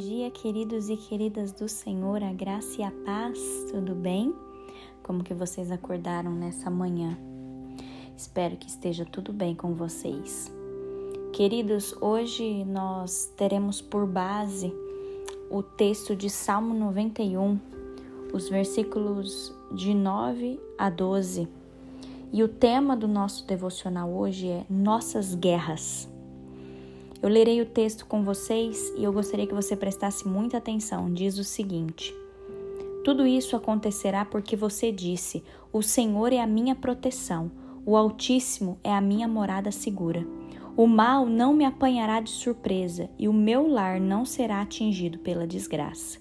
dia, queridos e queridas do Senhor, a graça e a paz, tudo bem? Como que vocês acordaram nessa manhã? Espero que esteja tudo bem com vocês. Queridos, hoje nós teremos por base o texto de Salmo 91, os versículos de 9 a 12. E o tema do nosso devocional hoje é Nossas Guerras. Eu lerei o texto com vocês e eu gostaria que você prestasse muita atenção. Diz o seguinte: Tudo isso acontecerá porque você disse: O Senhor é a minha proteção, o Altíssimo é a minha morada segura. O mal não me apanhará de surpresa e o meu lar não será atingido pela desgraça.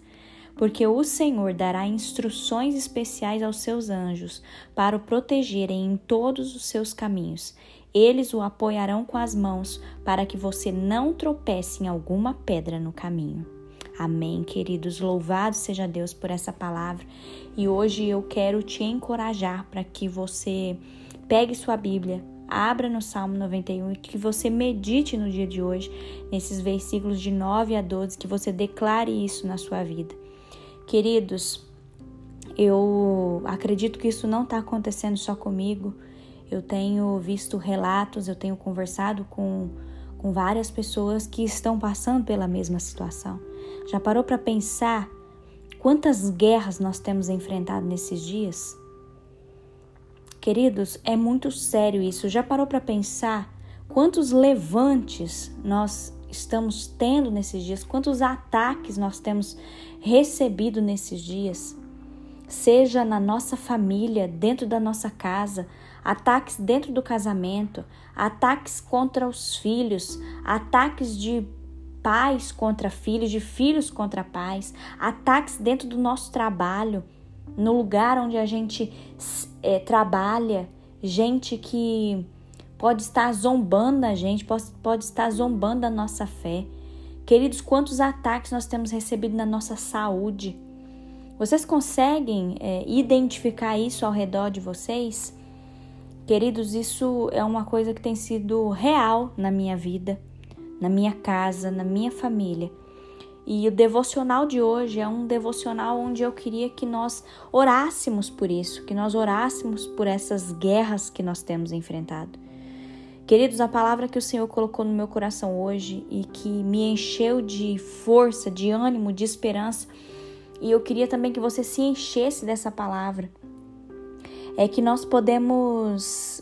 Porque o Senhor dará instruções especiais aos seus anjos para o protegerem em todos os seus caminhos eles o apoiarão com as mãos para que você não tropece em alguma pedra no caminho. Amém, queridos. Louvado seja Deus por essa palavra. E hoje eu quero te encorajar para que você pegue sua Bíblia, abra no Salmo 91 e que você medite no dia de hoje, nesses versículos de 9 a 12, que você declare isso na sua vida. Queridos, eu acredito que isso não está acontecendo só comigo. Eu tenho visto relatos, eu tenho conversado com, com várias pessoas que estão passando pela mesma situação. Já parou para pensar quantas guerras nós temos enfrentado nesses dias? Queridos, é muito sério isso. Já parou para pensar quantos levantes nós estamos tendo nesses dias? Quantos ataques nós temos recebido nesses dias? Seja na nossa família, dentro da nossa casa, ataques dentro do casamento, ataques contra os filhos, ataques de pais contra filhos, de filhos contra pais, ataques dentro do nosso trabalho, no lugar onde a gente é, trabalha, gente que pode estar zombando a gente, pode, pode estar zombando a nossa fé. Queridos, quantos ataques nós temos recebido na nossa saúde? Vocês conseguem é, identificar isso ao redor de vocês? Queridos, isso é uma coisa que tem sido real na minha vida, na minha casa, na minha família. E o devocional de hoje é um devocional onde eu queria que nós orássemos por isso, que nós orássemos por essas guerras que nós temos enfrentado. Queridos, a palavra que o Senhor colocou no meu coração hoje e que me encheu de força, de ânimo, de esperança, e eu queria também que você se enchesse dessa palavra é que nós podemos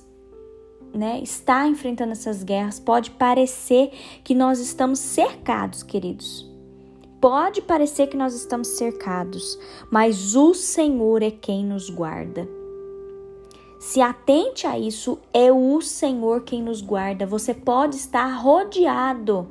né, estar enfrentando essas guerras. Pode parecer que nós estamos cercados, queridos. Pode parecer que nós estamos cercados, mas o Senhor é quem nos guarda. Se atente a isso, é o Senhor quem nos guarda. Você pode estar rodeado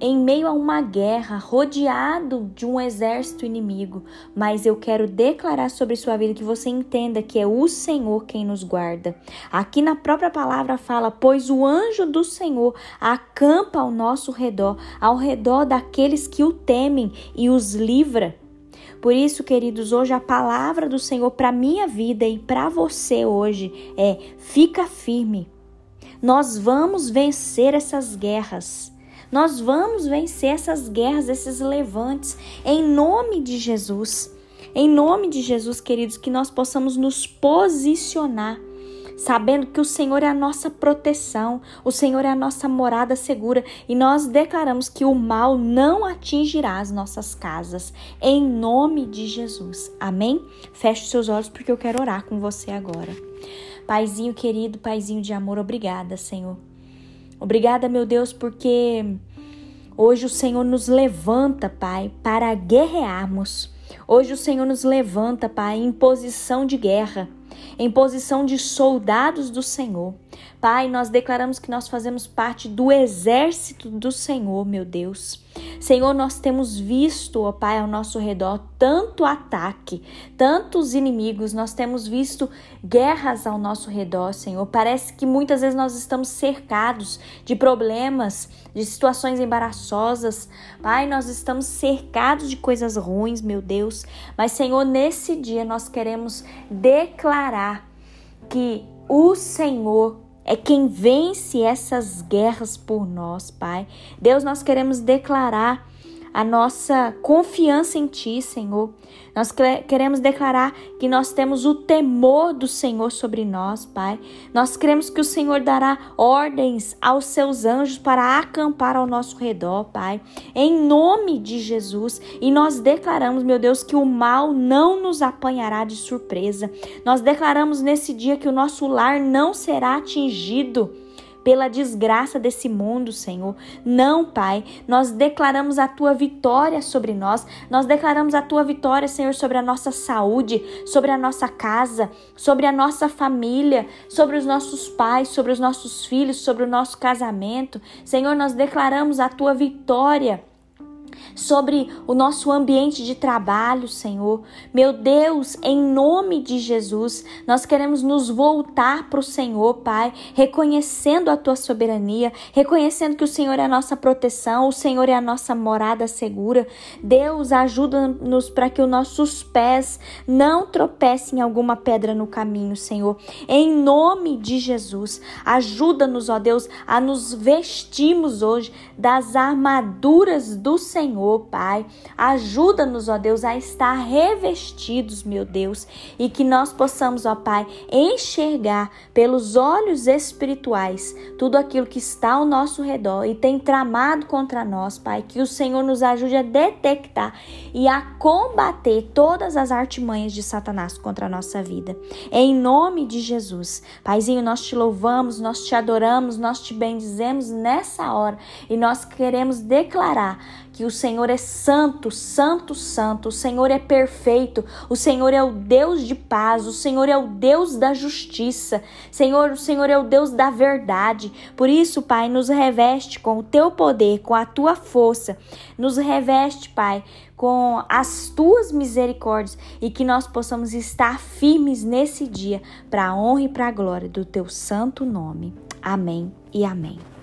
em meio a uma guerra, rodeado de um exército inimigo, mas eu quero declarar sobre sua vida que você entenda que é o Senhor quem nos guarda. Aqui na própria palavra fala: Pois o anjo do Senhor acampa ao nosso redor, ao redor daqueles que o temem e os livra. Por isso, queridos, hoje a palavra do Senhor para minha vida e para você hoje é: fica firme. Nós vamos vencer essas guerras. Nós vamos vencer essas guerras, esses levantes, em nome de Jesus. Em nome de Jesus, queridos, que nós possamos nos posicionar sabendo que o Senhor é a nossa proteção, o Senhor é a nossa morada segura e nós declaramos que o mal não atingirá as nossas casas, em nome de Jesus. Amém? Feche seus olhos porque eu quero orar com você agora. Paizinho querido, Paizinho de amor, obrigada, Senhor. Obrigada, meu Deus, porque hoje o Senhor nos levanta, Pai, para guerrearmos. Hoje o Senhor nos levanta, Pai, em posição de guerra, em posição de soldados do Senhor. Pai, nós declaramos que nós fazemos parte do exército do Senhor, meu Deus. Senhor, nós temos visto, ó Pai, ao nosso redor tanto ataque, tantos inimigos, nós temos visto guerras ao nosso redor, Senhor. Parece que muitas vezes nós estamos cercados de problemas, de situações embaraçosas. Pai, nós estamos cercados de coisas ruins, meu Deus. Mas, Senhor, nesse dia nós queremos declarar que o Senhor é quem vence essas guerras por nós, Pai. Deus, nós queremos declarar a nossa confiança em Ti, Senhor. Nós queremos declarar que nós temos o temor do Senhor sobre nós, Pai. Nós cremos que o Senhor dará ordens aos seus anjos para acampar ao nosso redor, Pai. Em nome de Jesus. E nós declaramos, meu Deus, que o mal não nos apanhará de surpresa. Nós declaramos nesse dia que o nosso lar não será atingido pela desgraça desse mundo, Senhor. Não, Pai, nós declaramos a tua vitória sobre nós, nós declaramos a tua vitória, Senhor, sobre a nossa saúde, sobre a nossa casa, sobre a nossa família, sobre os nossos pais, sobre os nossos filhos, sobre o nosso casamento. Senhor, nós declaramos a tua vitória sobre o nosso ambiente de trabalho, Senhor. Meu Deus, em nome de Jesus, nós queremos nos voltar para o Senhor, Pai, reconhecendo a tua soberania, reconhecendo que o Senhor é a nossa proteção, o Senhor é a nossa morada segura. Deus, ajuda-nos para que os nossos pés não tropecem em alguma pedra no caminho, Senhor. Em nome de Jesus, ajuda-nos, ó Deus, a nos vestirmos hoje das armaduras do Senhor Senhor, Pai. Ajuda-nos, ó Deus, a estar revestidos, meu Deus, e que nós possamos, ó Pai, enxergar pelos olhos espirituais tudo aquilo que está ao nosso redor e tem tramado contra nós, Pai. Que o Senhor nos ajude a detectar e a combater todas as artimanhas de Satanás contra a nossa vida. Em nome de Jesus. Paizinho, nós te louvamos, nós te adoramos, nós te bendizemos nessa hora e nós queremos declarar que o Senhor é santo, santo, santo, o Senhor é perfeito, o Senhor é o Deus de paz, o Senhor é o Deus da justiça, Senhor, o Senhor é o Deus da verdade. Por isso, Pai, nos reveste com o teu poder, com a tua força, nos reveste, Pai, com as tuas misericórdias e que nós possamos estar firmes nesse dia para a honra e para a glória do teu santo nome. Amém e amém.